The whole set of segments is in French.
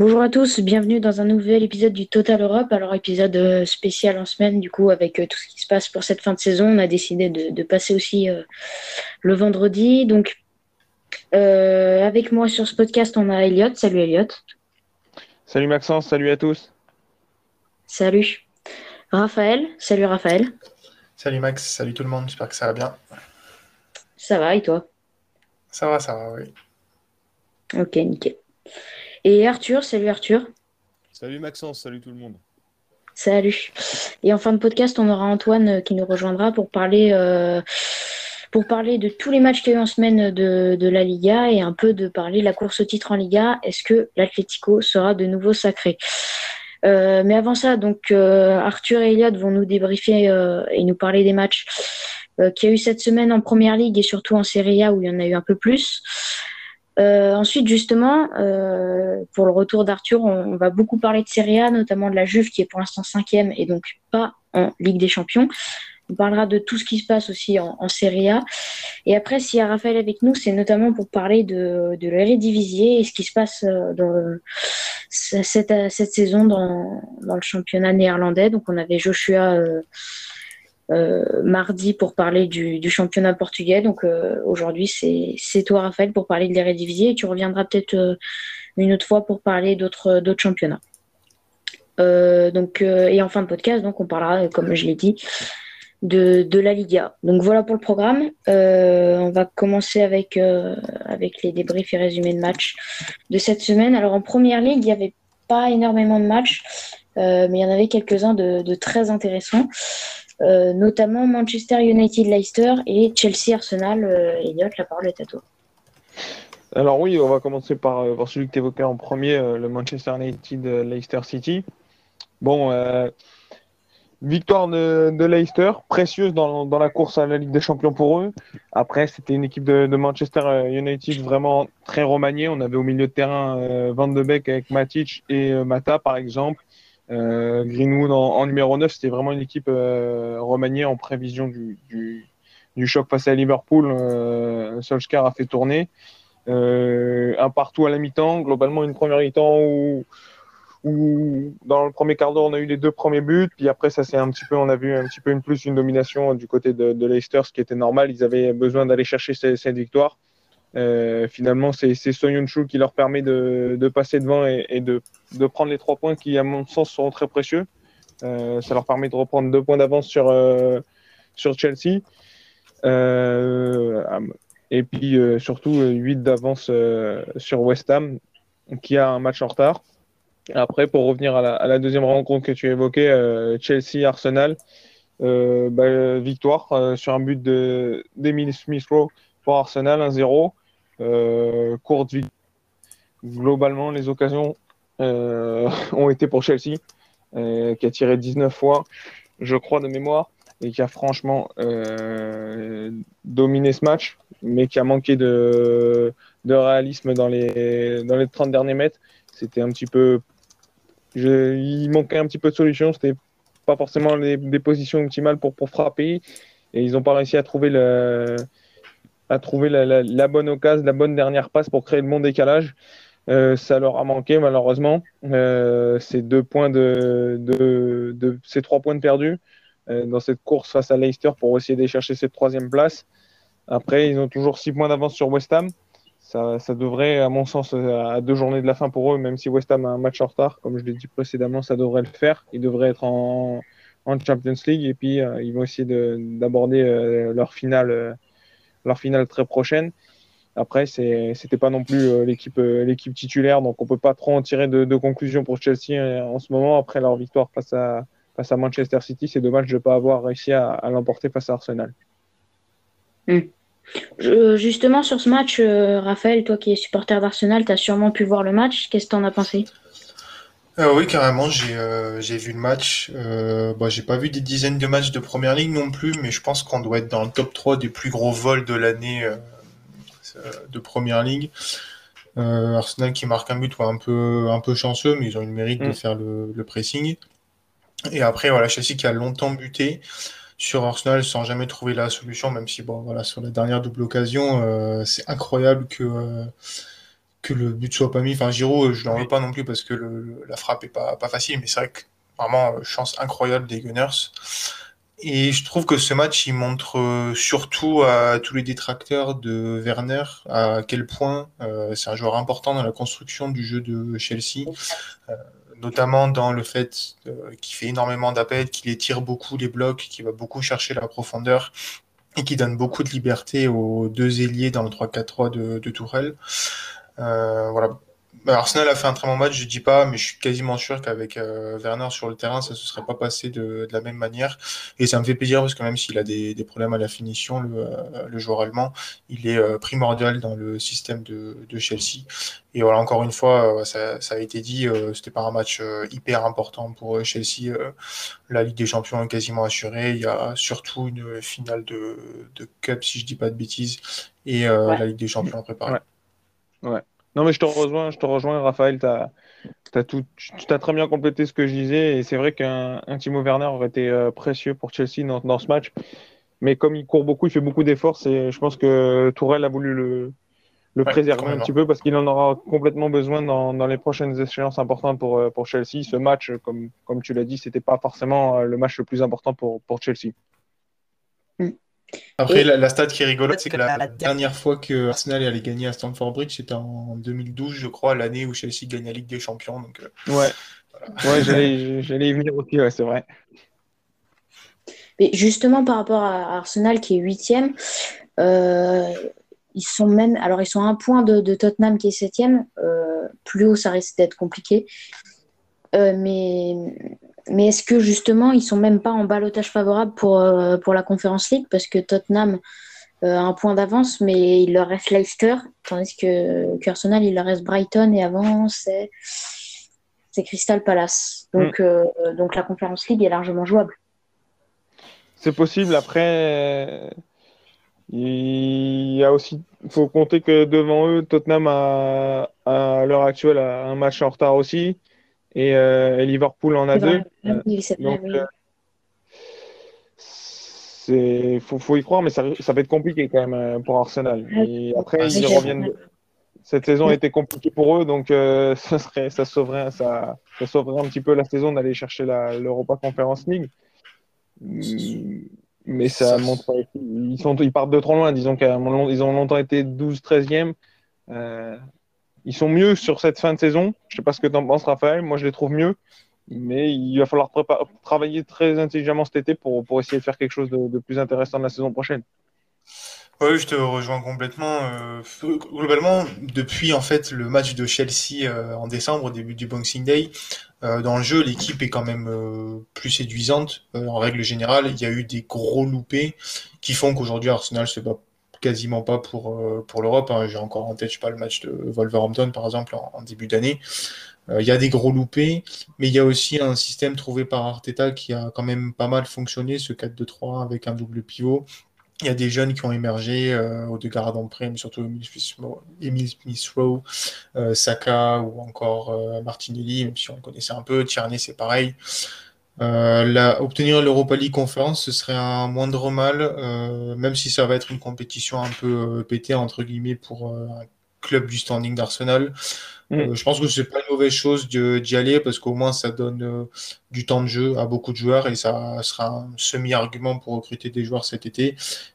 Bonjour à tous, bienvenue dans un nouvel épisode du Total Europe. Alors épisode euh, spécial en semaine du coup avec euh, tout ce qui se passe pour cette fin de saison. On a décidé de, passer aussi euh, le vendredi. Donc avec moi sur ce podcast on a Elliot. Salut Elliot. Salut Maxence, salut à tous. Salut. Raphaël, salut Raphaël. Salut Max, salut tout le monde, j'espère que ça va bien. Ça va et toi? Ça va, ça va, oui. Ok, nickel. Et Arthur, salut Arthur. Salut Maxence, salut tout le monde. Salut. Et en fin de podcast, on aura Antoine euh, qui nous rejoindra pour parler, euh, pour parler de tous les matchs qu'il y a eu en semaine de, la Liga et un peu de parler de la course au titre en Liga. Est-ce que l'Atlético sera de nouveau sacré? Euh, mais avant ça, donc Arthur et Eliade vont nous débriefer et nous parler des matchs qu'il y a eu cette semaine en Première Ligue et surtout en Serie A où il y en a eu un peu plus. Euh, ensuite, justement, euh, pour le retour d'Arthur, on, va beaucoup parler de Serie A, notamment de la Juve qui est pour l'instant cinquième et donc pas en Ligue des Champions. On parlera de tout ce qui se passe aussi en, Serie A. Et après, s'il y a Raphaël avec nous, c'est notamment pour parler de, de l'Eredivisie et ce qui se passe euh, dans cette, saison dans, le championnat néerlandais. Donc, on avait Joshua mardi pour parler du, championnat portugais. Donc euh, aujourd'hui, c'est toi, Raphaël, pour parler de l'Eredivisie et tu reviendras peut-être euh, une autre fois pour parler d'autres championnats. donc, et en fin de podcast, donc on parlera, comme je l'ai dit, de, la Liga. Donc voilà pour le programme. on va commencer avec, les débriefs et résumés de matchs de cette semaine. Alors en première ligue, il n'y avait pas énormément de matchs, mais il y en avait quelques-uns de, très intéressants. Euh, notamment Manchester United-Leicester et Chelsea-Arsenal. Euh, Elliot, la parole est à toi. Alors oui, on va commencer par, euh, par celui que tu évoquais en premier, le Manchester United-Leicester City. Bon, victoire de, Leicester, précieuse dans, la course à la Ligue des Champions pour eux. Après, c'était une équipe de, Manchester United vraiment très remaniée. On avait au milieu de terrain Van de Beek avec Matic et Mata, par exemple. Euh, Greenwood en, numéro 9, c'était vraiment une équipe euh, remaniée en prévision du, choc face à Liverpool. Euh, Solskjaer a fait tourner. un partout à la mi-temps, globalement une première mi-temps où, dans le premier quart d'heure on a eu les deux premiers buts, puis après ça c'est un petit peu, on a vu un petit peu une plus une domination du côté de, de Leicester, ce qui était normal. Ils avaient besoin d'aller chercher cette victoire. Euh, finalement, c'est Soyuncu qui leur permet de, de passer devant et, de, de, prendre les trois points qui, à mon sens, sont très précieux. Euh, ça leur permet de reprendre deux points d'avance sur, euh, sur Chelsea. Et puis surtout huit d'avance sur West Ham, qui a un match en retard. Après, pour revenir à la, deuxième rencontre que tu évoquais, Chelsea-Arsenal, bah, victoire sur un but d'Emile Smith-Rowe pour Arsenal, 1-0. Euh, courte vie. Globalement, les occasions euh, ont été pour Chelsea, euh, qui a tiré 19 fois, je crois, de mémoire, et qui a franchement dominé ce match, mais qui a manqué de, réalisme dans les, dans les 30 derniers mètres. C'était un petit peu. Il manquait un petit peu de solution. C'était pas forcément les, des positions optimales pour, pour frapper. Et ils n'ont pas réussi à trouver le, à trouver la, bonne occasion, la bonne dernière passe pour créer le bon décalage. Euh, ça leur a manqué malheureusement. Euh, ces deux points de, de, ces trois points de perdus euh, dans cette course face à Leicester pour essayer de chercher cette troisième place. Après, ils ont toujours six points d'avance sur West Ham. Ça, ça, devrait, à mon sens, à deux journées de la fin pour eux, même si West Ham a un match en retard, comme je l'ai dit précédemment, ça devrait le faire. Ils devraient être en, en Champions League et puis ils vont essayer d'aborder leur finale leur finale très prochaine. Après, c'était pas non plus euh, l'équipe euh, l'équipe titulaire, donc on peut pas trop en tirer de, conclusion pour Chelsea euh, en ce moment. Après leur victoire face à, face à Manchester City, c'est dommage de ne pas avoir réussi à, l'emporter face à Arsenal. Hmm. justement, sur ce match, Raphaël, toi qui es supporter d'Arsenal, tu as sûrement pu voir le match. Qu'est-ce que tu en as pensé? Euh, oui, carrément, j'ai euh, j'ai vu le match. Euh, bon, j'ai pas vu des dizaines de matchs de première ligue non plus, mais je pense qu'on doit être dans le top 3 des plus gros vols de l'année euh, de première ligue. Arsenal qui marque un but, un peu un peu chanceux, mais ils ont eu le mérite de mm. faire le, le pressing. Et après, voilà, Chelsea qui a longtemps buté. sur Arsenal sans jamais trouver la solution, même si, bon, voilà, sur la dernière double occasion, c'est incroyable que, que le but soit pas mis. Enfin, Giroud, je n'en veux pas non plus parce que la frappe est pas, pas facile, mais c'est vrai que vraiment, chance incroyable des Gunners. Et je trouve que ce match, il montre euh, surtout à tous les détracteurs de Werner à quel point euh, c'est un joueur important dans la construction du jeu de Chelsea, euh, notamment dans le fait qu'il fait énormément d'appels, qu'il étire beaucoup les blocs, qu'il va beaucoup chercher la profondeur et qui donne beaucoup de liberté aux deux ailiers dans le 3-4-3 de, de Tourelle. Voilà, bah, Arsenal a fait un très bon match, je dis pas, mais je suis quasiment sûr qu'avec euh, Werner sur le terrain, ça se serait pas passé de, la même manière. Et ça me fait plaisir parce que même s'il a des, problèmes à la finition, le, euh, joueur allemand, il est euh, primordial dans le système de, Chelsea. Et voilà, encore une fois, ça, a été dit, c'était pas un match hyper important pour Chelsea. la Ligue des Champions est quasiment assurée. Il y a surtout une finale de, Cup, si je dis pas de bêtises, et la Ligue des Champions préparée. ouais. Non, mais je te rejoins, je te rejoins Raphaël. As, as tout, tu as très bien complété ce que je disais. Et c'est vrai qu'un Timo Werner aurait été euh, précieux pour Chelsea dans, dans, ce match. Mais comme il court beaucoup, il fait beaucoup d'efforts, je pense que Tourelle a voulu le, le préserver un petit peu parce qu'il en aura complètement besoin dans, dans, les prochaines échéances importantes pour, euh, pour Chelsea. Ce match, comme, comme tu l'as dit, c'était pas forcément euh, le match le plus important pour, pour Chelsea. Après, la, stat qui est rigolote, c'est que la, dernière fois que Arsenal allait gagner à Stamford Bridge, c'était en 2012, je crois, l'année où Chelsea gagne la Ligue des Champions. Donc, euh, ouais, ouais j'allais y venir aussi, ouais, c'est vrai. Mais justement, par rapport à Arsenal qui est huitième, euh, ils sont même, alors ils sont à un point de, Tottenham qui est septième. Euh, plus haut, ça risque d'être compliqué. mais mais est-ce que justement, ils sont même pas en balotage favorable pour, euh, pour la Conference League? Parce que Tottenham euh, a un point d'avance, mais il leur reste Leicester, tandis que Arsenal, il leur reste Brighton, et avant, c'est Crystal Palace. Donc, mm. euh, donc la Conference League est largement jouable. C'est possible. Après, il y a aussi, faut compter que devant eux, Tottenham a, à l'heure actuelle a un match en retard aussi et, euh, Liverpool en a deux. donc, c'est faut, faut, y croire, mais ça, ça, va être compliqué quand même euh, pour Arsenal. Et après, ils reviennent. Cette saison a été compliquée pour eux, donc euh, ça serait, ça sauverait, ça, ça sauverait un petit peu la saison d'aller chercher l'Europa Conference League. Mais ça montre, ils sont, ils partent de trop loin. Disons qu'ils ont longtemps été 12-13e. Euh, ils sont mieux sur cette fin de saison. Je ne sais pas ce que tu en penses, Raphaël. Moi, je les trouve mieux. Mais il va falloir travailler très intelligemment cet été pour, pour essayer de faire quelque chose de, plus intéressant la saison prochaine. Oui, je te rejoins complètement. Euh, globalement, depuis en fait le match de Chelsea euh, en décembre, au début du Boxing Day, euh, dans le jeu, l'équipe est quand même plus séduisante. en règle générale, il y a eu des gros loupés qui font qu'aujourd'hui Arsenal se bat quasiment pas pour, euh, pour l'Europe. Hein. J'ai encore en tête, je sais pas, le match de Wolverhampton, par exemple, en, début d'année. Euh, il y a des gros loupés, mais il y a aussi un système trouvé par Arteta qui a quand même pas mal fonctionné, ce 4-2-3 avec un double pivot. Il y a des jeunes qui ont émergé, euh, au Odegaard en prime, surtout Emile Smith-Rowe, Saka ou encore Martinelli, même si on le connaissait un peu. Tierney, c'est pareil. Euh, obtenir l'Europa League Conference, ce serait un moindre mal, euh, même si ça va être une compétition un peu euh, pétée, entre guillemets, pour un club du standing d'Arsenal. Mm. je pense que c'est pas une mauvaise chose d'y aller parce qu'au moins ça donne du temps de jeu à beaucoup de joueurs et ça sera un semi-argument pour recruter des joueurs cet été.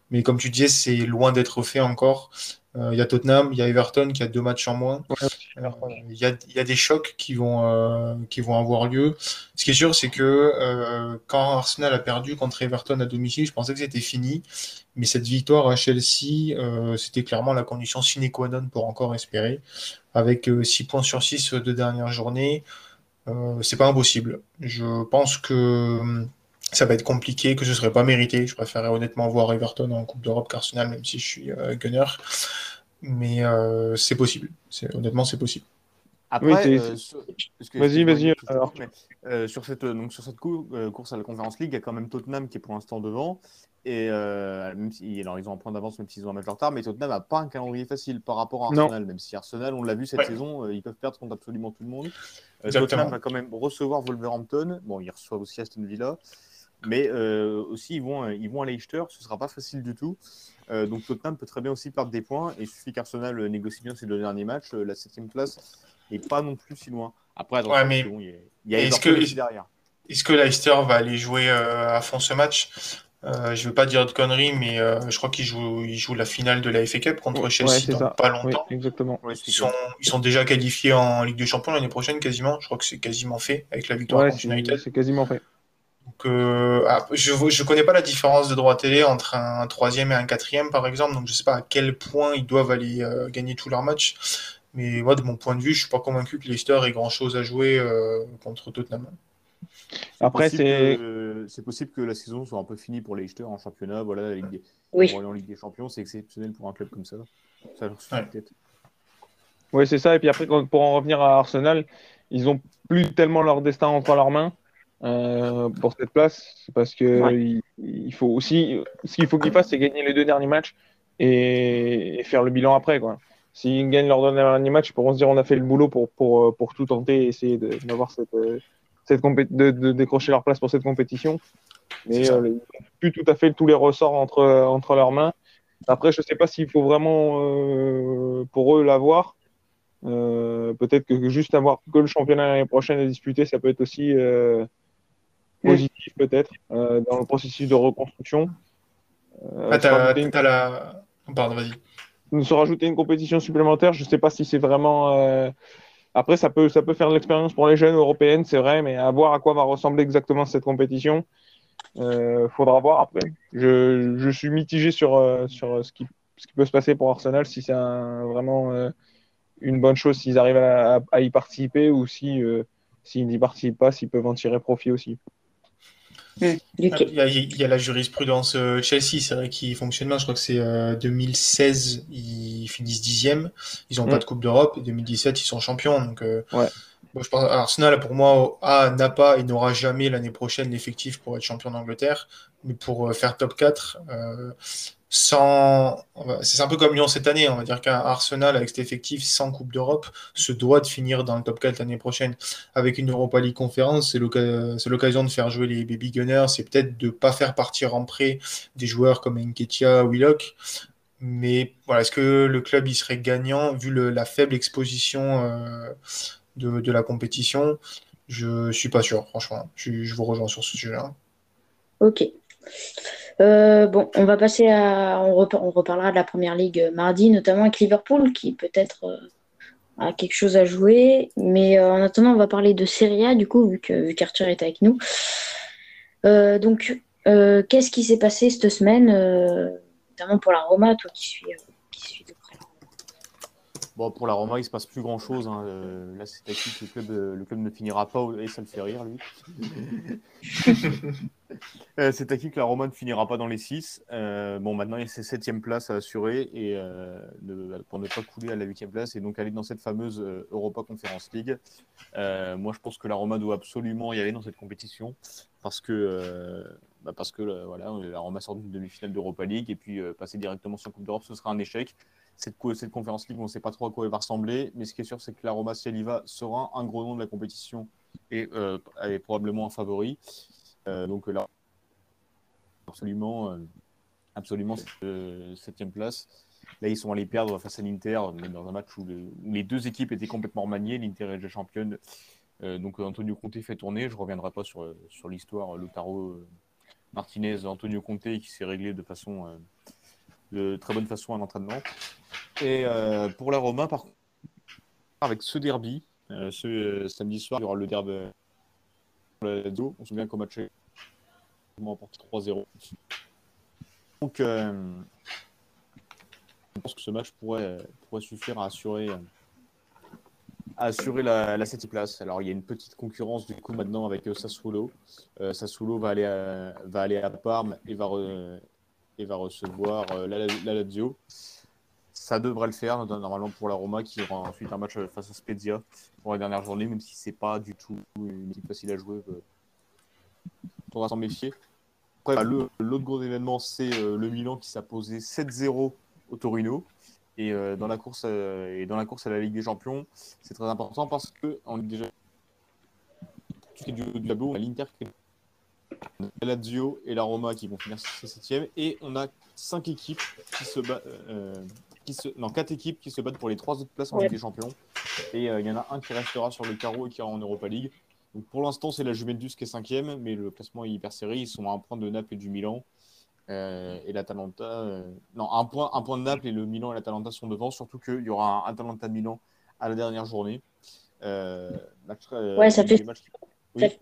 Mais comme tu disais, c'est loin d'être fait encore. Euh, il y a Tottenham, il y a Everton qui a deux matchs en moins. Euh, il y, a, des chocs qui vont, euh, qui vont avoir lieu. Ce qui est sûr, c'est que quand Arsenal a perdu contre Everton à domicile, je pensais que c'était fini. Mais cette victoire à Chelsea, c'était clairement la condition sine qua non pour encore espérer. Avec 6 points sur 6 de dernière journée, c'est pas impossible. Je pense que ça va être compliqué, que ce serait pas mérité. Je préférerais honnêtement voir Everton en Coupe d'Europe qu'Arsenal, même si je suis euh, gunner. Mais euh, c'est possible. Honnêtement, c'est possible. Après, euh, vas-y, vas-y. sur cette, donc, sur cette course à la Conférence League, il y a quand même Tottenham qui est pour l'instant devant. Et même si, alors ils ont un point d'avance, même s'ils ont un match de retard, mais Tottenham n'a pas un calendrier facile par rapport à Arsenal. Même si Arsenal, on l'a vu cette saison, ils peuvent perdre contre absolument tout le monde. Tottenham va quand même recevoir Wolverhampton. Bon, ils reçoivent aussi Aston Villa. Mais aussi, ils vont, ils vont à Leicester, ce ne sera pas facile du tout. donc Tottenham peut très bien aussi perdre des points. Et il suffit qu'Arsenal négocie bien ses deux derniers matchs. la septième place n'est pas non plus si loin. Après, il y a, est-ce que, derrière. Est-ce que Leicester va aller jouer à fond ce match? Euh, je ne veux pas dire de conneries, mais euh, je crois qu'ils jouent, ils jouent la finale de la FA Cup contre Chelsea dans pas longtemps. exactement. ils, sont, ils sont déjà qualifiés en Ligue des Champions l'année prochaine quasiment. Je crois que c'est quasiment fait avec la victoire contre United. C'est quasiment fait. Donc, euh, ah, je ne connais pas la différence de droit télé entre un troisième et un quatrième, par exemple. Donc, je ne sais pas à quel point ils doivent aller gagner tous leurs matchs. Mais moi, de mon point de vue, je ne suis pas convaincu que Leicester ait grand-chose à jouer contre Tottenham. Après, c'est possible que la saison soit un peu finie pour Leicester en championnat. Voilà, la Ligue des... Oui. en Ligue des Champions, c'est exceptionnel pour un club comme ça. Ça leur suffit peut-être. Oui, c'est ça. Et puis après, pour en revenir à Arsenal, ils ont plus tellement leur destin entre leurs mains euh, pour cette place, parce que il, faut aussi, ce qu'il faut qu'ils fassent, c'est gagner les deux derniers matchs et, faire le bilan après, quoi. S'ils gagnent leur dernier match, ils pourront se dire on a fait le boulot pour, pour, pour tout tenter et essayer d'avoir cette, cette de, de, décrocher leur place pour cette compétition. Mais euh, plus tout à fait tous les ressorts entre, entre leurs mains. Après, je ne sais pas s'il faut vraiment euh, pour eux l'avoir. Euh, peut-être que juste avoir que le championnat l'année prochaine à disputer, ça peut être aussi euh, positif, peut-être, dans le processus de reconstruction. Ah, as, la... Pardon, vas-y. Se rajouter une compétition supplémentaire, je ne sais pas si c'est vraiment après, ça peut, ça peut faire de l'expérience pour les jeunes européennes, c'est vrai, mais à voir à quoi va ressembler exactement cette compétition, il euh, faudra voir après. Je, je suis mitigé sur, euh, sur ce, qui, ce qui peut se passer pour Arsenal, si c'est vraiment euh, une bonne chose s'ils arrivent à, à, y participer ou si s'ils n'y participent pas, s'ils peuvent en tirer profit aussi. Il, y a, la jurisprudence euh, Chelsea, c'est vrai qu'il fonctionne bien. Je crois que c'est 2016, euh, ils finissent dixième. Ils n'ont pas hmm. de Coupe d'Europe. Et 2017, ils sont champions. Donc, euh, ouais. je pense, Arsenal, pour moi, n'a pas et n'aura jamais l'année prochaine l'effectif pour être champion d'Angleterre. Mais pour faire top 4, sans. C'est un peu comme Lyon cette année. On va dire qu'un Arsenal, avec cet effectif sans Coupe d'Europe, se doit de finir dans le top 4 l'année prochaine. Avec une Europa League conférence, c'est l'occasion de faire jouer les Baby Gunners. C'est peut-être de ne pas faire partir en prêt des joueurs comme Nketiah, Willock. Mais voilà, est-ce que le club il serait gagnant vu la faible exposition euh, de, la compétition? Je suis pas sûr, franchement. Je, je vous rejoins sur ce sujet-là. Ok. Euh, bon, on va passer à. On, reparlera de la première ligue euh, mardi, notamment avec Liverpool, qui peut-être euh, a quelque chose à jouer. Mais en attendant, on va parler de Serie A, du coup, vu que qu'Arthur est avec nous. donc, qu'est-ce qui s'est passé cette semaine, notamment pour la Roma, toi qui suis, Bon, pour la Roma, il se passe plus grand chose. Hein. là, c'est acquis que le club, le club ne finira pas et ça le fait rire, lui. Euh, c'est acquis que la Roma ne finira pas dans les 6. Euh, bon, maintenant, il y a ses 7 place à assurer et, euh, pour ne pas couler à la 8 place et donc aller dans cette fameuse Europa Conference League. moi, je pense que la Roma doit absolument y aller dans cette compétition parce que, bah, parce que voilà, la Roma sort d'une demi-finale d'Europa League et puis passer directement sur la Coupe d'Europe, ce sera un échec. Cette, cette Conference League, on ne sait pas trop à quoi elle va ressembler, mais ce qui est sûr, c'est que la Roma, si elle sera un gros nom de la compétition et est probablement un favori. Euh, donc là, absolument, euh, absolument cette septième place. Là, ils sont allés perdre face à l'Inter dans un match où, les deux équipes étaient complètement maniées. L'Inter est déjà championne. Euh, donc Antonio Conte fait tourner. Je ne reviendrai pas sur, sur l'histoire Lotaro Martinez, Antonio Conte qui s'est réglé de façon de très bonne façon à l'entraînement. Et pour la Roma, par contre, avec ce derby, ce samedi soir, il y aura le derby on se souvient qu'au match, on emporté 3-0. Donc, euh, je pense que ce match pourrait, suffire à assurer, assurer la, la place. Alors, il y a une petite concurrence du coup maintenant avec euh, Sassuolo. Euh, Sassuolo va aller à, va aller à Parme et va, et va recevoir la, la, Lazio. Ça devrait le faire normalement pour la Roma qui aura ensuite un match face à Spezia pour la dernière journée, même si c'est pas du tout une équipe facile à jouer. Euh, faudra s'en méfier. Après, l'autre gros événement, c'est euh, le Milan qui posé 7-0 au Torino. Et, euh, dans la course, et dans la course à la Ligue des Champions, c'est très important parce que on est déjà du, du tableau, on a l'Inter la Lazio et la Roma qui vont finir 7 et on a 5 équipes qui se battent. qui se... Non, 4 équipes qui se battent pour les 3 autres places en Ligue des Champions. Et il y en a un qui restera sur le carreau et qui ira en Europa League. Donc pour l'instant, c'est la Juventus qui est cinquième, mais le classement est hyper serré. Ils sont à un point de Naples et du Milan. Euh, et l'Atalanta. Euh... Non, un point, un point de Naples et le Milan et l'Atalanta sont devant, surtout qu'il y aura un Atalanta Milan à la dernière journée. Euh, euh ouais, ça fait, ça, fait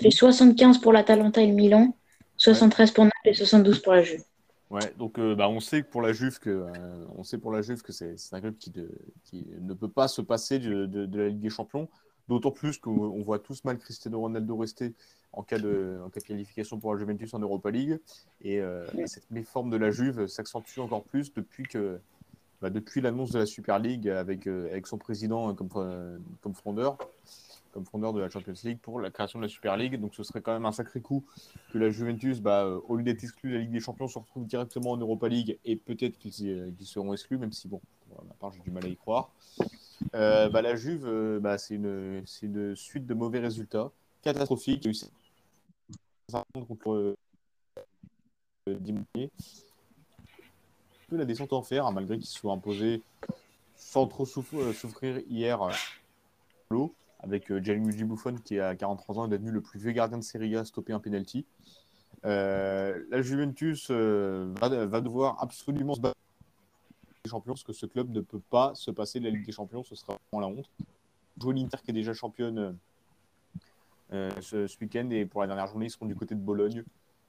75 pour l'Atalanta et le Milan, 73 pour Naples et 72 pour la Juve. Ouais, donc euh, bah, on sait pour la Juve que on sait pour la Juve que c'est un club qui, de, qui, ne peut pas se passer de, de, de la Ligue des Champions. D'autant plus qu'on voit tous mal Cristiano Ronaldo rester en cas de, en cas de qualification pour la Juventus en Europa League. Et euh, cette méforme de la Juve s'accentue encore plus depuis que bah, depuis l'annonce de la Super League avec, euh, avec son président comme, euh, comme fondeur comme fondeur de la Champions League pour la création de la Super League. Donc ce serait quand même un sacré coup que la Juventus, bah, au lieu d'être exclue de la Ligue des Champions, se retrouve directement en Europa League et peut-être qu'ils seront exclus, même si bon, pour ma part j'ai du mal à y croire. Euh, bah, la Juve, euh, bah, c'est une, suite de mauvais résultats catastrophiques. Il y a eu contre euh, la descente en fer, hein, malgré qu'ils soient imposés sans trop souffrir hier l'eau, avec Gianluigi Buffon qui a 43 ans est devenu le plus vieux gardien de Serie A à stopper un penalty. la Juventus va, va, devoir absolument se battre Champions, parce que ce club ne peut pas se passer de la Ligue des Champions, ce sera vraiment la honte. Jouer l'Inter qui est déjà championne euh, ce, week-end et pour la dernière journée, ils seront du côté de Bologne.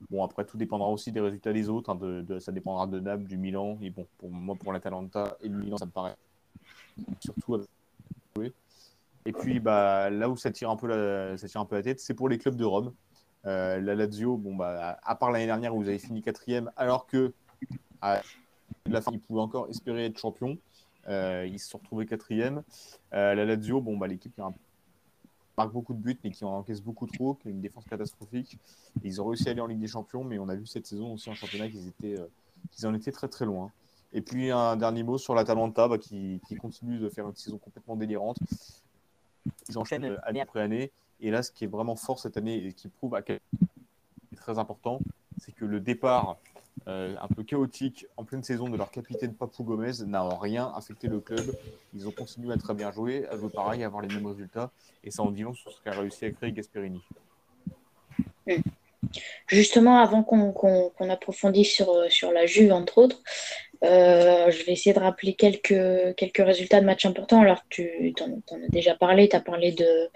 Bon, après, tout dépendra aussi des résultats des autres. Hein, ça dépendra de Naples, du Milan. Et bon, pour moi, pour l'Atalanta et le Milan, ça me paraît surtout Et puis, bah, là où ça tire un peu la, tête, c'est pour les clubs de Rome. Euh, la Lazio, bon, bah, à part l'année dernière où vous avez fini quatrième, alors que la fin, ils pouvaient encore espérer être champion. Euh, ils se sont retrouvés quatrième. Euh, la Lazio, bon, bah, l'équipe qui marque beaucoup de buts, mais qui en encaisse beaucoup trop, qui a une défense catastrophique. ils ont réussi à aller en Ligue des Champions, mais on a vu cette saison aussi en championnat qu'ils étaient, en étaient très très loin. Et puis un dernier mot sur l'Atalanta bah, qui, continue de faire une saison complètement délirante. Ils enchaînent année après année. Et là, ce qui est vraiment fort cette année et qui prouve à quel point c'est très important, c'est que le départ euh, un peu chaotique en pleine saison de leur capitaine Papou Gomez n'a rien affecté le club. Ils ont continué à très bien jouer, à jouer pareil, à avoir les mêmes résultats. Et ça en dit long sur ce qu'a réussi à créer Gasperini. Justement, avant qu'on approfondisse sur, sur la Juve, entre autres, euh, je vais essayer de rappeler quelques, quelques résultats de matchs importants. Alors, tu en, as déjà parlé, tu as parlé de.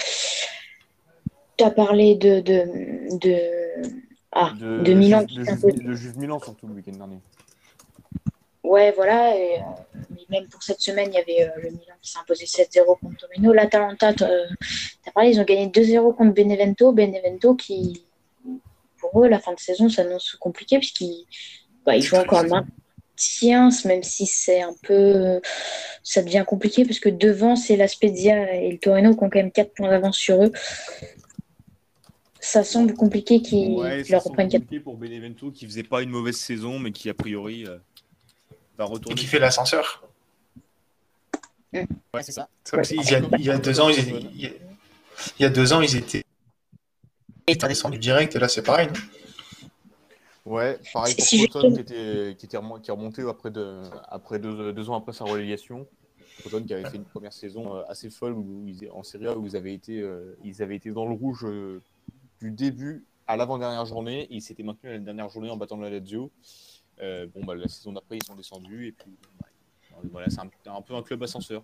Tu as parlé de, de ah, de, Milan. De, Juve, Milan, surtout le week-end dernier. Ouais, voilà. Et, euh, même pour cette semaine, il y avait euh, le Milan qui s'est imposé 7-0 contre Torino. L'Atalanta, tu as parlé, ils ont gagné 2-0 contre Benevento. Benevento qui, pour eux, la fin de saison s'annonce compliqué puisqu'ils bah, ils jouent encore maintien, même si c'est un peu. Ça devient compliqué parce que devant, c'est la Spezia et le Torino qui ont quand même 4 points d'avance sur eux ça semble compliqué qu'ils leur reprennent compliqué pour Benevento qui faisait pas une mauvaise saison, mais qui a priori euh, va retourner. Qui fait l'ascenseur. Mm. Ouais, c'est ça. Il, y a, deux ans, ils étaient, il, y a, deux ans, ils étaient descendus direct, et là, c'est pareil. Ouais, pareil pour Proton qui, était, qui, était remonté, qui est remonté après, de, après deux, deux, ans après sa relégation. Proton qui avait fait une première saison euh, assez folle où ils, en Serie A où ils avaient été, euh, ils avaient été dans le rouge du début à l'avant-dernière journée. Il s'était maintenu à la dernière journée en battant la Lazio. Euh, bon, bah, la saison d'après, ils sont descendus. Et puis, bah, voilà, c'est un, peu un club ascenseur.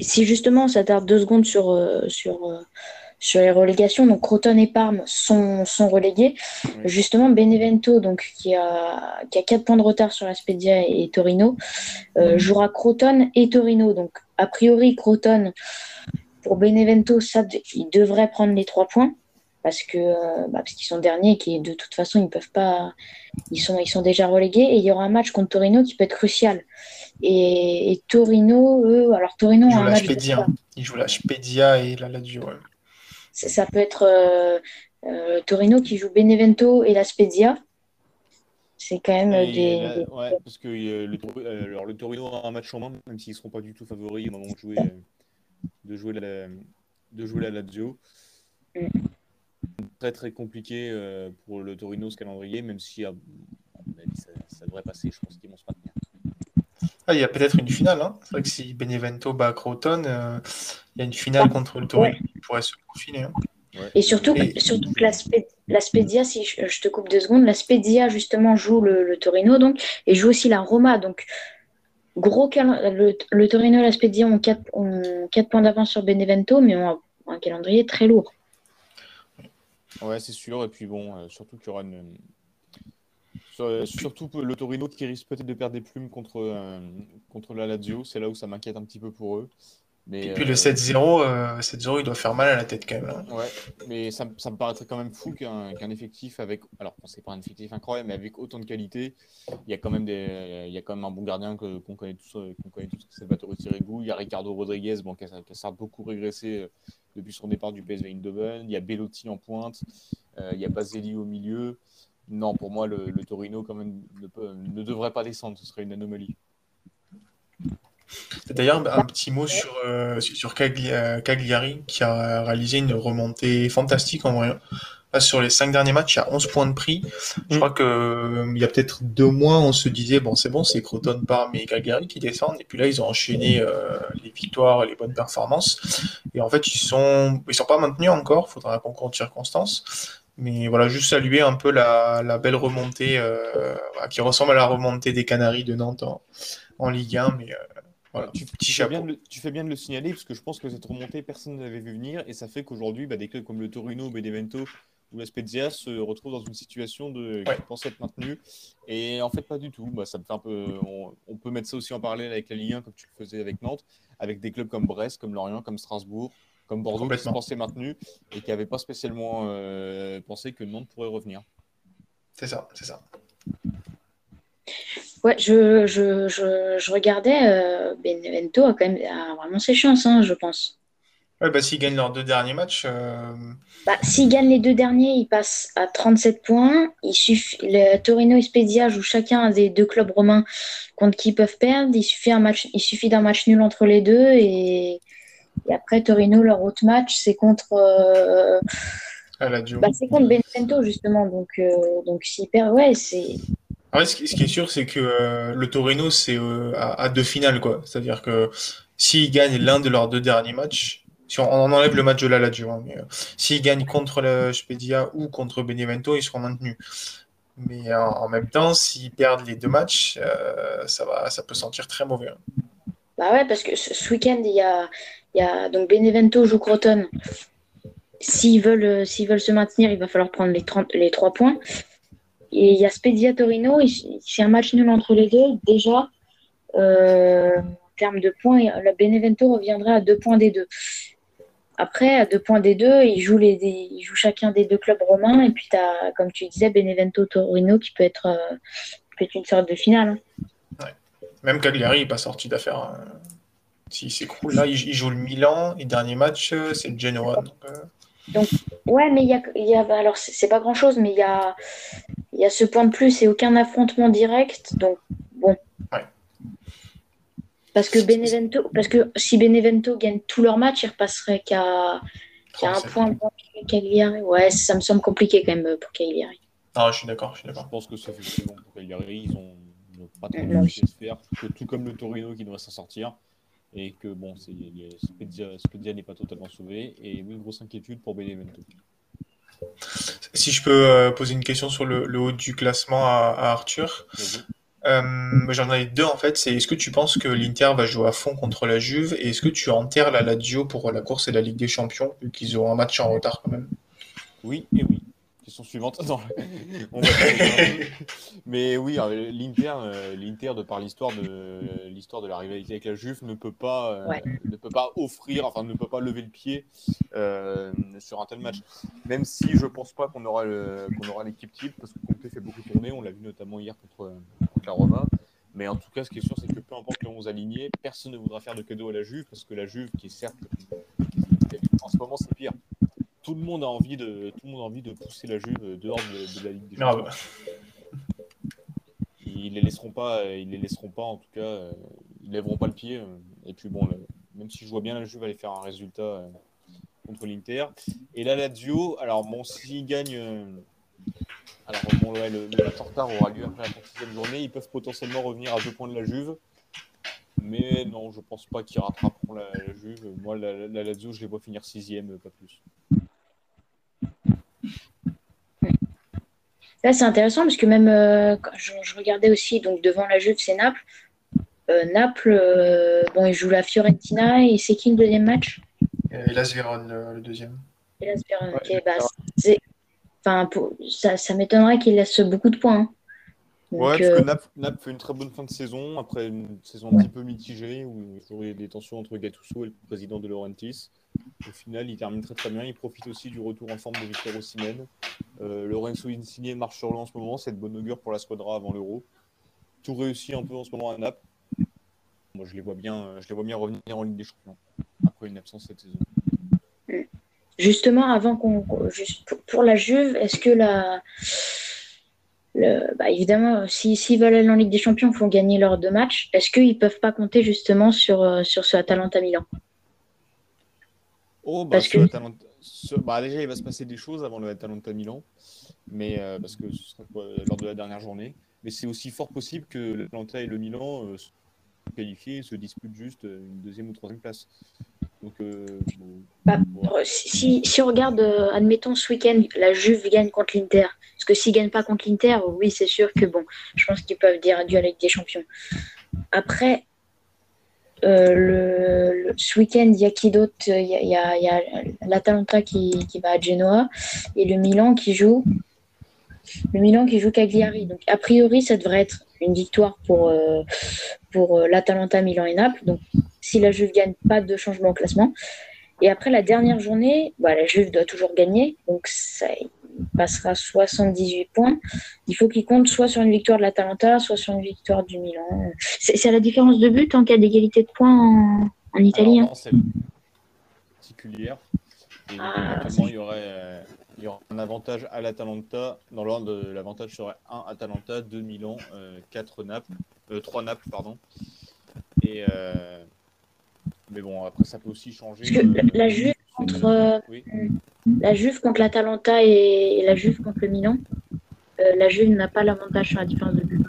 Si justement, ça tarde deux secondes sur, euh, sur, euh, sur les relégations, donc Croton et Parme sont, sont relégués. Justement, Benevento, donc, qui, a, qui a 4 points de retard sur Aspedia et, Torino, jouera Croton et Torino. Donc, a priori, Croton pour Benevento, ça, ils devraient prendre les trois points. Parce que euh, bah, parce qu'ils sont derniers et qui de toute façon ils peuvent pas ils sont ils sont déjà relégués. Et il y aura un match contre Torino qui peut être crucial. Et, Torino eux alors Torino ils jouent la Spedia ils jouent la Spedia et la Lazio ça, peut être euh, euh, Torino qui joue Benevento et la Spedia c'est quand même des, ouais parce que le, alors, le Torino a un match en main même s'ils seront pas du tout favoris au moment de jouer de jouer la, de jouer la Lazio. très très compliqué pour le Torino ce calendrier, même si ça, ça, devrait passer. Je pense qu'ils vont se maintenir. Ah, il y a peut-être une finale. Hein. C'est vrai que si Benevento bat Croton, il y a une finale contre le Torino qui pourrait se profiler. Hein. Et surtout, surtout que la, Spedia, si je, te coupe deux secondes, la Spedia justement joue le, Torino donc, et joue aussi la Roma. Donc, gros le, le Torino et la Spedia ont 4, ont points d'avance sur Benevento, mais ont un, calendrier très lourd. Ouais, c'est sûr. Et puis bon, euh, surtout qu'il y aura une. Euh, surtout le Torino qui risque peut-être de perdre des plumes contre, euh, contre la Lazio. C'est là où ça m'inquiète un petit peu pour eux. Et puis le 7-0, euh, 7-0, il doit faire mal à la tête quand même. Hein. Ouais, mais ça, ça, me paraîtrait quand même fou qu'un effectif avec. Alors, c'est pas un effectif incroyable, mais avec autant de qualité, il y a quand même, des, il y a quand même un bon gardien qu'on connaît tous, euh, qu'on connaît tous c'est Sirigu. Il y a Ricardo Rodriguez, bon, qui, a, qui a beaucoup régressé euh, depuis son départ du PSV Eindhoven. Il y a Bellotti en pointe. il y a Baseli au milieu. Non, pour moi, le, le Torino, quand même, ne, peut, ne devrait pas descendre. Ce serait une anomalie. D'ailleurs, un petit mot sur, euh, sur euh, Cagliari qui a réalisé une remontée fantastique en vrai. sur les cinq derniers matchs, il y a 11 points de prix. Je mm. crois que euh, il y a peut-être deux mois, on se disait bon, c'est bon, c'est Croton par mais Cagliari qui descendent. Et puis là, ils ont enchaîné les victoires et les bonnes performances. Et en fait, ils sont ils sont pas maintenus encore. Faudra un concours de circonstances. Mais voilà, juste saluer un peu la, la belle remontée qui ressemble à la remontée des Canaries de Nantes en, en Ligue 1. Mais tu, fais bien de, tu, fais bien de le signaler parce que je pense que cette remontée, personne ne l'avait vu venir et ça fait qu'aujourd'hui, bah, des clubs comme le Torino, Benevento ou la Spezia se retrouvent dans une situation de ouais. penser être maintenu et en fait pas du tout. Bah, ça me fait un peu, on, peut mettre ça aussi en parallèle avec la Ligue 1 comme tu le faisais avec Nantes, avec des clubs comme Brest, comme Lorient, comme Strasbourg, comme Bordeaux qui se pensaient maintenus et qui n'avaient pas spécialement euh, pensé que Nantes pourrait revenir. C'est ça, c'est ça. Ouais, je, je, je, regardais, euh, Benevento a quand même vraiment ses chances, hein, je pense. Ouais, bah, s'ils gagnent leurs deux derniers matchs. Euh... Bah, s'ils gagnent les deux derniers, ils passent à 37 points. Il suffit, le Torino et Spezia jouent chacun des deux clubs romains contre qui ils peuvent perdre. Il suffit, un match, il suffit d'un match nul entre les deux. Et, et après, Torino, leur autre match, c'est contre. Euh... Bah, c'est contre Benevento, justement. Donc, euh, donc s'ils perdent, ouais, c'est ce, qui est sûr, c'est que euh, le Torino, c'est euh, à, deux finales, quoi. C'est-à-dire que s'ils gagnent l'un de leurs deux derniers matchs, si on, enlève le match de la Lazio, hein, mais euh, s'ils gagnent contre le Spedia ou contre Benevento, ils seront maintenus. Mais en, même temps, s'ils perdent les deux matchs, ça, va, ça peut sentir très mauvais. Hein. Bah ouais, parce que ce, week-end, il y a, il y a donc Benevento joue Croton. S'ils veulent, s'ils veulent se maintenir, il va falloir prendre les, 30, les 3 points. Et il y a Spedia Torino, c'est un match nul entre les deux. Déjà, euh, en termes de points, la Benevento reviendrait à deux points des deux. Après, à deux points des deux, ils jouent, les, ils jouent chacun des deux clubs romains. Et puis, as, comme tu disais, Benevento-Torino qui peut être, euh, peut être une sorte de finale. Ouais. Même Cagliari n'est pas sorti d'affaire. Hein. S'il s'écroule là, il, joue le Milan. Et dernier match, euh, c'est le Genoa. Donc, donc, ouais, mais il y a, y a, alors c'est pas grand chose, mais il y a, y a ce point de plus et aucun affrontement direct. Donc, bon. Parce que Benevento, parce que si Benevento gagne tous leurs matchs, il repasserait qu'à un point de Cagliari. Ouais, ça me semble compliqué quand même pour Cagliari. Ah, je suis d'accord, je suis d'accord. Je pense que ça fait bon pour Cagliari. Ils ont, pas trop de choses à faire. tout comme le Torino qui devrait s'en sortir et que bon, Spedia, n'est pas totalement sauvé. Et une grosse inquiétude pour Benevento. Si je peux euh, poser une question sur le, haut du classement à, Arthur. Euh, j'en ai deux en fait. C'est est-ce que tu penses que l'Inter va jouer à fond contre la Juve et est-ce que tu enterres la Lazio pour la course et la Ligue des Champions vu qu'ils auront un match en retard quand même? Oui et oui question suivante. Mais oui, euh, l'Inter, euh, l'Inter de par l'histoire de l'histoire de la rivalité avec la Juve ne peut pas euh, ne peut pas offrir, enfin ne peut pas lever le pied sur un tel match. Même si je pense pas qu'on aura qu'on aura l'équipe type parce que Conte fait beaucoup tourner, on l'a vu notamment hier contre, contre la Roma. Mais en tout cas, ce qui est sûr, c'est que peu importe le 11 aligné, personne ne voudra faire de cadeau à la Juve parce que la Juve, qui est certes en ce moment, c'est pire tout le monde a envie de, tout le monde a envie de pousser la Juve dehors de, la Ligue des Champions. Ils les laisseront pas, ils les laisseront pas en tout cas, euh, ils lèveront pas le pied. Et puis bon, même si je vois bien la Juve aller faire un résultat, contre l'Inter. Et la Lazio, alors bon, s'ils gagnent. alors bon, le, le match en retard aura lieu après la 36 journée. Ils peuvent potentiellement revenir à deux points de la Juve. Mais non, je pense pas qu'ils rattraperont la, Juve. Moi, la, la, Lazio, je les vois finir sixième, pas plus. Là, c'est intéressant parce que même euh, quand je, regardais aussi, donc devant la Juve, c'est Naples. Euh, Naples, euh, bon, ils jouent la Fiorentina et c'est qui le deuxième match? Et Las Vérone, le, deuxième. Et Vérone, ok. Bah, enfin, ça, ça m'étonnerait qu'ils laissent beaucoup de points. Hein ouais, parce que euh, Naples, fait une très bonne fin de saison, après une saison un petit peu mitigée, où il y a des tensions entre Gattuso et le président de Laurentis. Au final, il termine très très bien. Il profite aussi du retour en forme de Victor Osimhen. Euh, Lorenzo Insigne marche sur lui en ce moment. C'est de bonne augure pour la squadra avant l'Euro. Tout réussit un peu en ce moment à Naples. Moi, je les vois bien, je les vois bien revenir en Ligue des Champions après une absence cette saison. Justement, avant qu'on, pour la Juve, est-ce que la bah, évidemment, s'ils si, veulent aller en Ligue des Champions, il faut gagner leurs deux matchs. Est-ce qu'ils ne peuvent pas compter justement sur, euh, sur ce Atalanta Milan? Oh, bah, parce que... bah, déjà, il va se passer des choses avant le Atalanta Milan, mais euh, parce que ce sera lors de la dernière journée. Mais c'est aussi fort possible que l'Atalanta et le Milan euh, qualifiés et se disputent juste une deuxième ou troisième place. Donc, bah, si, si, on regarde, admettons ce week-end, la Juve gagne contre l'Inter que s'ils ne gagnent pas contre l'Inter, oui, c'est sûr que bon, je pense qu'ils peuvent dire adieu à la Ligue des Champions. Après, euh, le, ce week-end, il y a qui d'autre? Il y a, l'Atalanta qui, qui, va à Genoa et le Milan qui joue. Le Milan qui joue Cagliari. Donc, a priori, ça devrait être une victoire pour, euh, pour euh, l'Atalanta, Milan et Naples. Donc, si la Juve gagne, pas de changement au classement. Et après la dernière journée, bah, la Juve doit toujours gagner. Donc, ça, passera 78 points. Il faut qu'il compte soit sur une victoire de l'Atalanta, soit sur une victoire du Milan. C'est la différence de but en cas d'égalité de points en, en Italie. Hein. C'est particulière. Ah, il, y aurait, euh, il y aurait un avantage à l'Atalanta. Dans l'ordre l'avantage serait 1 Atalanta, 2 Milan, 4 euh, Naples, 3 euh, Naples, pardon. Et, mais bon, après, ça peut aussi changer. la Juve contre, la Juve contre l'Atalanta et la Juve contre le Milan, euh, la Juve n'a pas l'avantage sur la différence de but.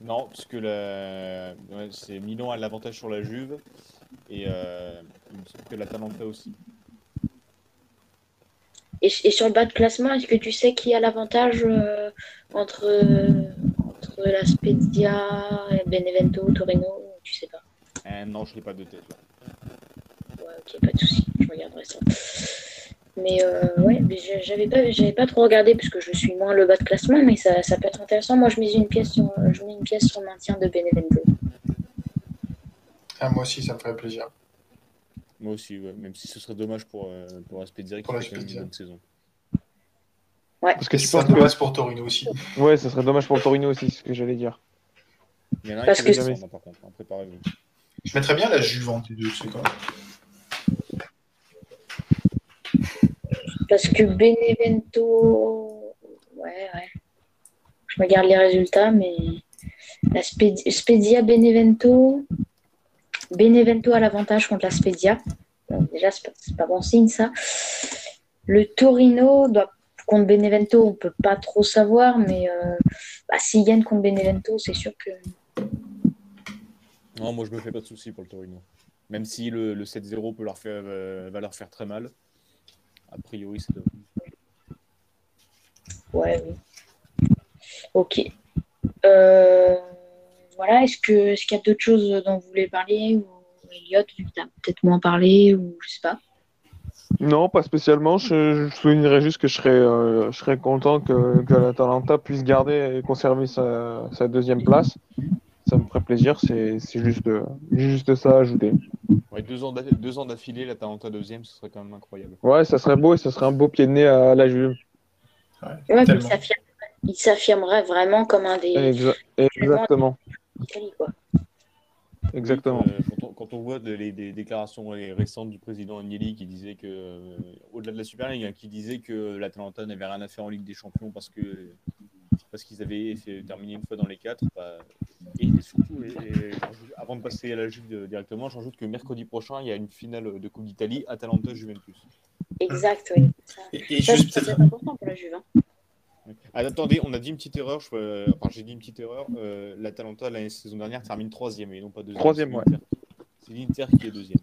Non, parce que la... c'est Milan a l'avantage sur la Juve et euh, il me semble que l'Atalanta aussi. Et, sur le bas de classement, est-ce que tu sais qui a l'avantage euh, entre, entre la Spezia, Benevento, Torino Tu sais pas Non, je n'ai pas de tête. Ouais, ok, pas de souci, je regarderai ça. Mais euh, ouais, j'avais pas, j'avais pas trop regardé puisque je suis moins le bas de classement, mais ça, ça peut être intéressant. Moi, je mets une pièce sur, je mets une pièce sur le maintien de Benevento. Ah, moi aussi, ça me ferait plaisir. Moi aussi, ouais. même si ce serait dommage pour, euh, pour Aspezia qui fait une bonne saison. Ouais. Parce que tu penses dommage pour Torino aussi. Ouais, ça serait dommage pour Torino aussi, ce que j'allais dire. Il y en a Parce qui que jamais... par contre, hein, préparez-vous. Je mettrais bien la Juventus de ce quand Parce que Benevento, ouais, ouais. Je regarde les résultats, mais la Spedia Benevento, Benevento a l'avantage contre la Spedia. déjà, c'est pas, bon signe ça. Le Torino doit contre Benevento, on peut pas trop savoir, mais euh, bah, s'il gagne contre Benevento, c'est sûr que. Non, moi je me fais pas de soucis pour le Torino. Même si le, 7-0 peut leur faire, euh, va leur faire très mal. A priori, c'est de... Ouais, oui. Ok. Euh, voilà, est-ce que est-ce qu'il y a d'autres choses dont vous voulez parler ou Elliot, tu as peut-être moins parlé ou je sais pas. Non, pas spécialement. Je, je soulignerais juste que je serais, euh, je serais content que, que l'Atalanta puisse garder et conserver sa, sa deuxième place ça me ferait plaisir. C'est juste, juste ça à ajouter. Ouais, deux ans d'affilée, la Talenta deuxième, ce serait quand même incroyable. Ouais, ça serait beau et ça serait un beau pied de nez à la Juve. Ouais, il s'affirmerait vraiment comme un des. exactement. Exactement. Euh, quand, on, voit les, des déclarations récentes du président Agnelli qui disait que, euh, au-delà de la Super League, hein, qui disait que l'Atalanta n'avait rien à faire en Ligue des Champions parce que parce qu'ils avaient terminé une fois dans les quatre. Bah, et surtout, avant avant de passer à la Juve directement, je rajoute que mercredi prochain, il y a une finale de Coupe d'Italie, Atalanta-Juventus. Exact, oui. Et, juste c'est important pour la Juve. Hein. Ah, attendez, on a dit une petite erreur. Enfin, j'ai dit une petite erreur. Euh, L'Atalanta, la saison dernière, termine troisième et non pas deuxième. Troisième, ouais. C'est l'Inter qui est deuxième.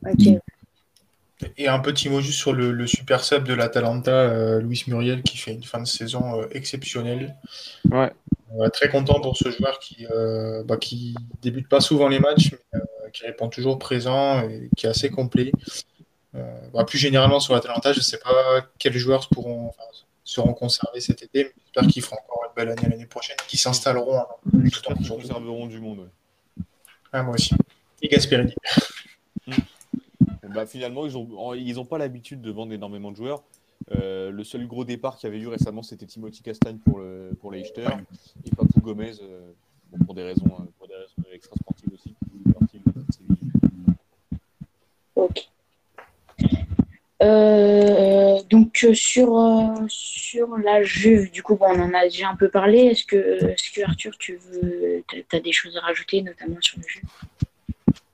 Et un petit mot juste sur le, super sub de l'Atalanta, euh, Luis Muriel, qui fait une fin de saison euh, exceptionnelle. Ouais. très content pour ce joueur qui, euh, bah, qui débute pas souvent les matchs, mais qui répond toujours présent et qui est assez complet. Bah, plus généralement sur l'Atalanta, je ne sais pas quels joueurs pourront, seront conservés cet été, mais j'espère qu'ils feront encore une belle année l'année prochaine, qu'ils s'installeront. Tout en conserveront du monde. Ah, moi aussi. Et Gasperini. Mm. Bah, finalement, ils n'ont ils ont pas l'habitude de vendre énormément de joueurs. Euh, le seul gros départ qu'il y avait eu récemment, c'était Timothy Castagne pour, le, pour Leicester et Papou Gomez euh, pour, des raisons, euh, pour des raisons extra-sportives aussi. Ok. donc sur, sur la Juve, du coup, bon, on en a déjà un peu parlé. Est-ce que, est que Arthur, tu as des choses à rajouter, notamment sur le Juve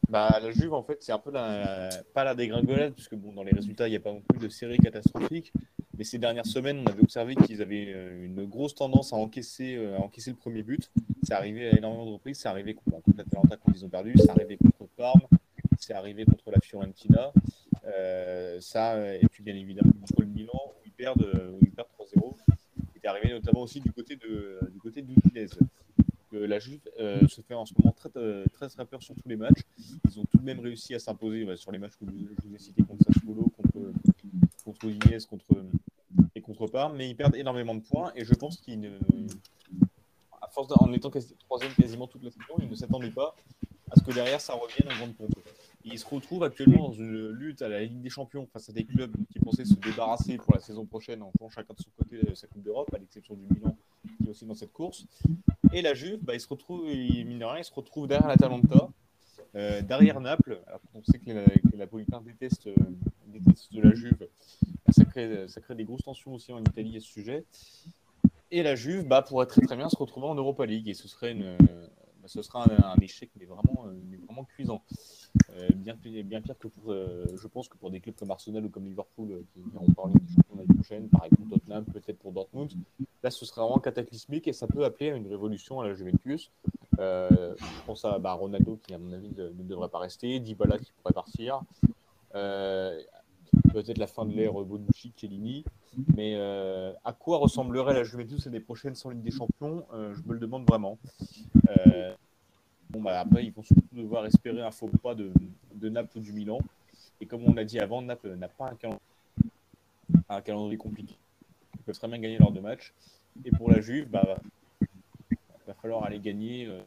bah, la Juve, en fait, c'est un peu la, pas la dégringolade, puisque bon, dans les résultats, il n'y a pas non plus de série catastrophique. Mais ces dernières semaines, on avait observé qu'ils avaient euh, une grosse tendance à encaisser, euh, à encaisser le premier but. C'est arrivé à énormément de reprises. C'est arrivé contre l'Atalanta quand ils ont perdu. C'est arrivé contre Parme. C'est arrivé contre la Fiorentina. Euh, ça, et puis bien évidemment contre le Milan, où ils perdent, ils perdent 3-0. C'est arrivé notamment aussi du côté de, du côté la Juve euh, se fait en ce moment très, euh, très, très peur sur tous les matchs. Ils ont tout de même réussi à s'imposer bah, sur les matchs que je vous ai cités contre Sassuolo, contre, contre contre, et contre Parme, mais ils perdent énormément de points et je pense qu'ils à force en étant troisième quasiment toute la saison, ils ne s'attendaient pas à ce que derrière ça revienne en grande pompe. Ils se retrouvent actuellement dans une lutte à la Ligue des Champions face à des clubs qui pensaient se débarrasser pour la saison prochaine en jouant chacun de son côté de sa Coupe d'Europe, à l'exception du Milan qui est aussi dans cette course. Et la Juve, bah, il se retrouve, il, il se retrouve derrière l'Atalanta, euh, derrière Naples. On sait que, la, que déteste, euh, déteste de la Juve, ça crée, ça crée des grosses tensions aussi en Italie à ce sujet. Et la Juve bah, pourrait très très bien se retrouver en Europa League et ce serait, une, bah, ce sera un, échec mais vraiment, mais vraiment cuisant. Euh, bien, bien pire que pour, euh, je pense que pour des clubs comme Arsenal ou comme Liverpool euh, qui iront parler du championnat l'année prochaine, par exemple Tottenham, peut-être pour Dortmund, là ce serait vraiment cataclysmique et ça peut appeler à une révolution à la Juventus. je pense à bah, Ronaldo qui, à mon avis, ne, devrait pas rester, Dybala qui pourrait partir, peut-être la fin de l'ère Bonucci, Chiellini, mais à quoi ressemblerait la Juventus l'année prochaine sans Ligue des Champions? Je me le demande vraiment. Bon, bah, après, ils vont surtout devoir espérer un faux pas de, Naples ou du Milan. Et comme on l'a dit avant, Naples n'a pas un calendrier, compliqué. Ils peuvent très bien gagner lors de match. Et pour la Juve, bah, va falloir aller gagner euh,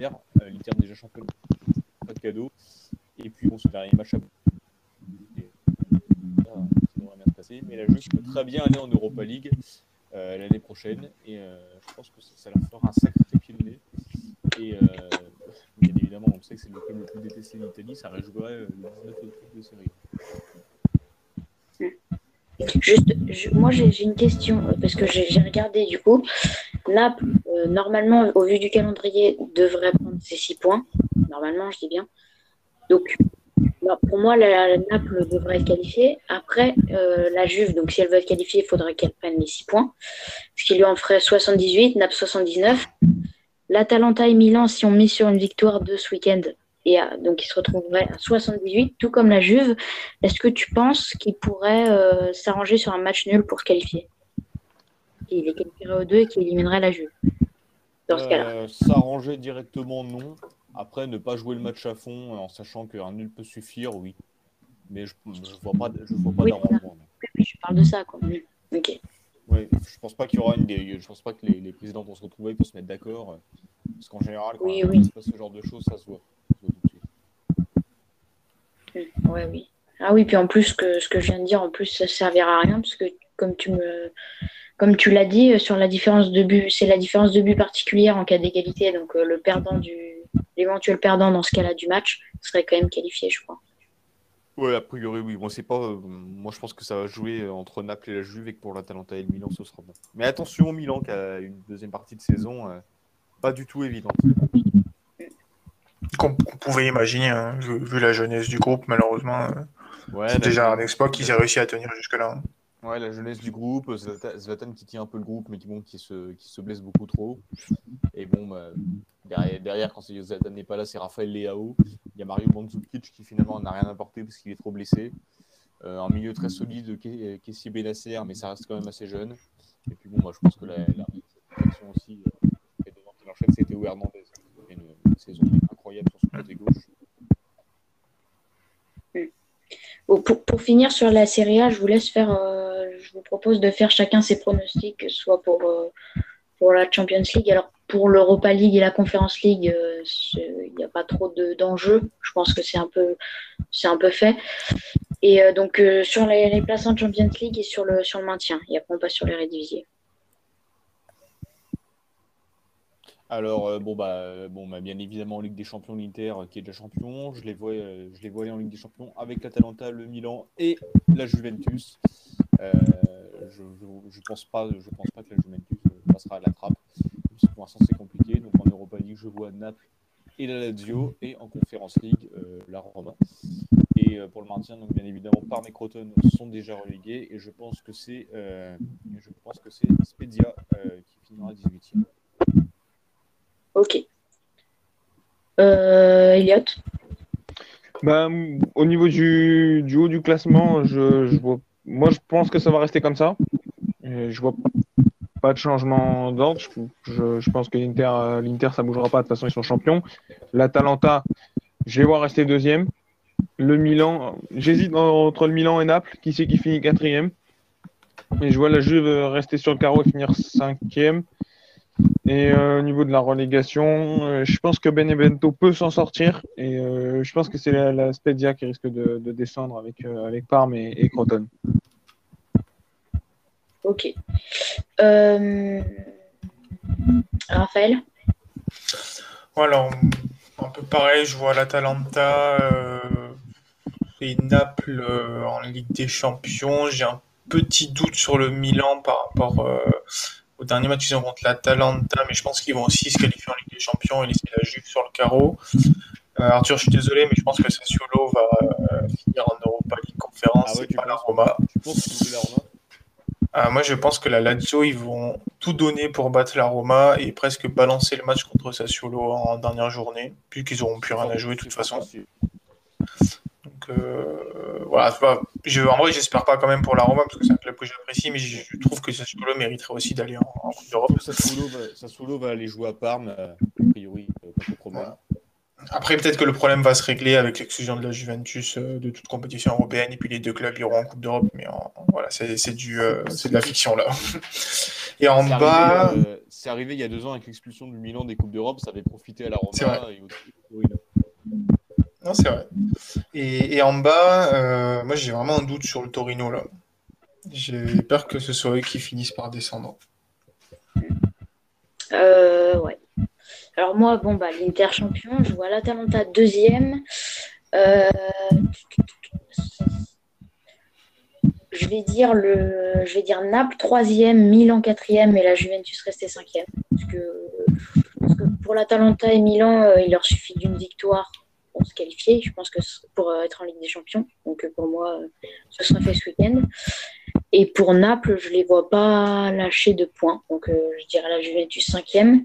euh l'Inter déjà champion. Pas de cadeau. Et puis, bon, ce dernier match à Mais la Juve peut très bien aller en Europa League euh, l'année prochaine. Et euh, je pense que ça, ça, leur fera un sacré pied de nez. Et euh, bien évidemment, on sait que c'est le club le plus détesté d'Italie, ça rejouerait euh, le 19 de série. Juste, moi j'ai une question, euh, parce que j'ai regardé du coup. Naples, normalement, au vu du calendrier, devrait prendre ses 6 points. Normalement, je dis bien. Donc, bah, pour moi, la, Naples devrait être qualifiée. Après, la Juve, donc si elle veut être qualifiée, il faudrait qu'elle prenne les 6 points. Ce qui lui en ferait 78, Naples 79 l'Atalanta et Milan, si on met sur une victoire de ce week-end, et donc ils se retrouveraient à 78, tout comme la Juve, est-ce que tu penses qu'ils pourraient euh, s'arranger sur un match nul pour se qualifier? Il les qualifierait aux deux et qui éliminerait la Juve dans ce cas-là euh, S'arranger directement, non. Après, ne pas jouer le match à fond en sachant qu'un nul peut suffire, oui. Mais je ne vois pas, je vois pas oui, oui, je parle de ça, quoi. Ok. Ouais, je pense pas qu'il y aura une Je pense pas que les, présidents vont se retrouver pour se mettre d'accord. Parce qu'en général, quand il se passe ce genre de choses, ça se voit. Ouais, oui. Ah oui, puis en plus, que, ce que je viens de dire, en plus, ça servira à rien, parce que comme tu me. Comme tu l'as dit, sur la différence de but, c'est la différence de but particulière en cas d'égalité. Donc euh, le perdant du, l'éventuel perdant dans ce cas-là du match serait quand même qualifié, je crois. Ouais, a priori, oui. Moi, c'est pas. Euh, moi, je pense que ça va jouer euh, entre Naples et la Juve et que pour l'Atalanta et le Milan, ce sera bon. Mais attention au Milan qui a une deuxième partie de saison euh, pas du tout évidente. qu'on pouvait imaginer, hein, vu, la jeunesse du groupe, malheureusement. Ouais, c'est déjà un exploit qu'ils aient réussi à tenir jusque-là. Hein. Ouais, la jeunesse du groupe, Zlatan qui tient un peu le groupe, mais qui, bon, qui, se, qui se blesse beaucoup trop. Et bon, bah, derrière, derrière, quand Zlatan n'est pas là, c'est Raphaël Leao. Il y a Mario Mandzukic qui finalement n'a rien apporté parce qu'il est trop blessé. Euh, un milieu très solide, Kessie Benasser, mais ça reste quand même assez jeune. Et puis bon, moi je pense que la, la aussi, euh, devant qui l'enchaîne, c'était Hernandez. Il une, une saison incroyable sur son côté gauche. Pour, pour, finir sur la Serie A, je vous laisse faire, euh, je vous propose de faire chacun ses pronostics, soit pour, euh, pour la Champions League. Alors pour l'Europa League et la Conference League, euh, il n'y a pas trop d'enjeux. je pense que c'est un peu, un peu fait. Et euh, donc euh, sur les, les, places en Champions League et sur le, sur le maintien. Et après on passe sur les rédivisés. Alors, bon, bah, bon bah, bien évidemment, en Ligue des Champions, l'Inter qui est déjà champion. Je les, je les aller en Ligue des Champions avec l'Atalanta, le Milan et la Juventus. je ne pense, pas, je pense pas que la Juventus passera à la trappe pour l'instant c'est compliqué. Donc en Europa League, je vois Naples et la Lazio, et en Conference League, euh, la Roma. Et euh, pour le maintien, donc bien évidemment, Parme et Croton sont déjà relégués, et je pense que c'est euh, je pense que c'est Spezia qui finira 18e. Ok. Elliot bah, Au niveau du, du, haut du classement, je, je vois, moi je pense que ça va rester comme ça. je vois pas de changement d'ordre. Je, pense que l'Inter, euh, l'Inter, ça bougera pas. De toute façon, ils sont champions. L'Atalanta, je vais voir rester deuxième. Le Milan, j'hésite entre le Milan et Naples. Qui c'est qui finit quatrième? Et je vois la Juve rester sur le carreau et finir cinquième. Et euh, au niveau de la relégation, euh, je pense que Benevento peut s'en sortir. Et je pense que c'est la, la, Spedia qui risque de, descendre avec, avec Parme et, et Croton. Ok. Euh, Raphaël Voilà, un peu pareil, je vois l'Atalanta euh, et Naples euh, en Ligue des Champions. J'ai un petit doute sur le Milan par rapport au dernier match qu'ils ont contre l'Atalanta, mais je pense qu'ils vont aussi se qualifier en Ligue des Champions et laisser la Juve sur le carreau. Arthur, je suis désolé, mais je pense que Sassuolo va finir en Europa League Conférence ah et pas la Roma. Tu penses la Roma? Euh, moi, je pense que la Lazio, ils vont tout donner pour battre la Roma et presque balancer le match contre Sassuolo en dernière journée, puisqu'ils n'auront plus rien à jouer de toute façon. Donc euh, voilà, je, en vrai, j'espère pas quand même pour la Roma parce que c'est un club que j'apprécie, mais je trouve que Sassuolo mériterait aussi d'aller en, Coupe d'Europe. Sassuolo va, aller jouer à Parme, euh, a priori, pas de problème. Après, peut-être que le problème va se régler avec l'exclusion de la Juventus euh, de toute compétition européenne et puis les deux clubs iront en Coupe d'Europe. Mais voilà, c'est du, euh, c'est de la fiction là. et en bas, euh, c'est arrivé il y a deux ans avec l'expulsion du Milan des Coupes d'Europe, ça avait profité à la Roma et au... Non, c'est vrai. Et, et, en bas, moi j'ai vraiment un doute sur le Torino là. J'ai peur que ce soit eux qui finissent par descendre. Euh, ouais. Alors moi, bon, bah, l'Inter champion, je vois l'Atalanta deuxième. Euh, je vais dire le, je vais dire Naples troisième, Milan quatrième et la Juventus restait cinquième. Parce que, pour l'Atalanta et Milan, euh, il leur suffit d'une victoire pour se qualifier. Je pense que pour euh, être en Ligue des Champions. Donc pour moi, ce sera fait ce week-end. Et pour Naples, je les vois pas lâcher de points. Donc je dirais la Juventus cinquième.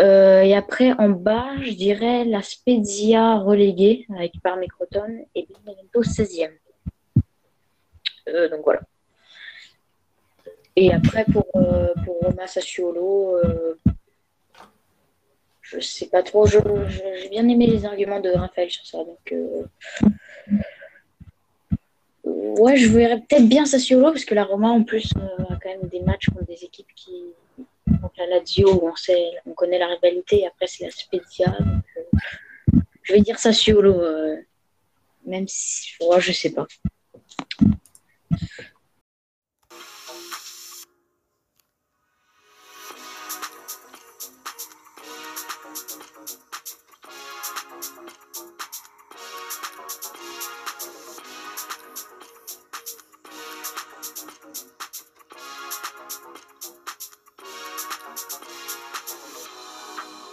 Euh, et après, en bas, je dirais la Spezia reléguée avec Parme et Croton et Benevento 16e. Euh, donc voilà. Et après, pour, euh, pour Roma Sassuolo, je sais pas trop. J'ai bien aimé les arguments de Raphaël sur ça. Donc, ouais, je verrais peut-être bien Sassuolo parce que la Roma, en plus, a quand même des matchs contre des équipes qui, donc la Lazio, on, sait, on connaît la rivalité, après c'est la Spezia. Euh, je vais dire Sassuolo, euh, même si, je je sais pas.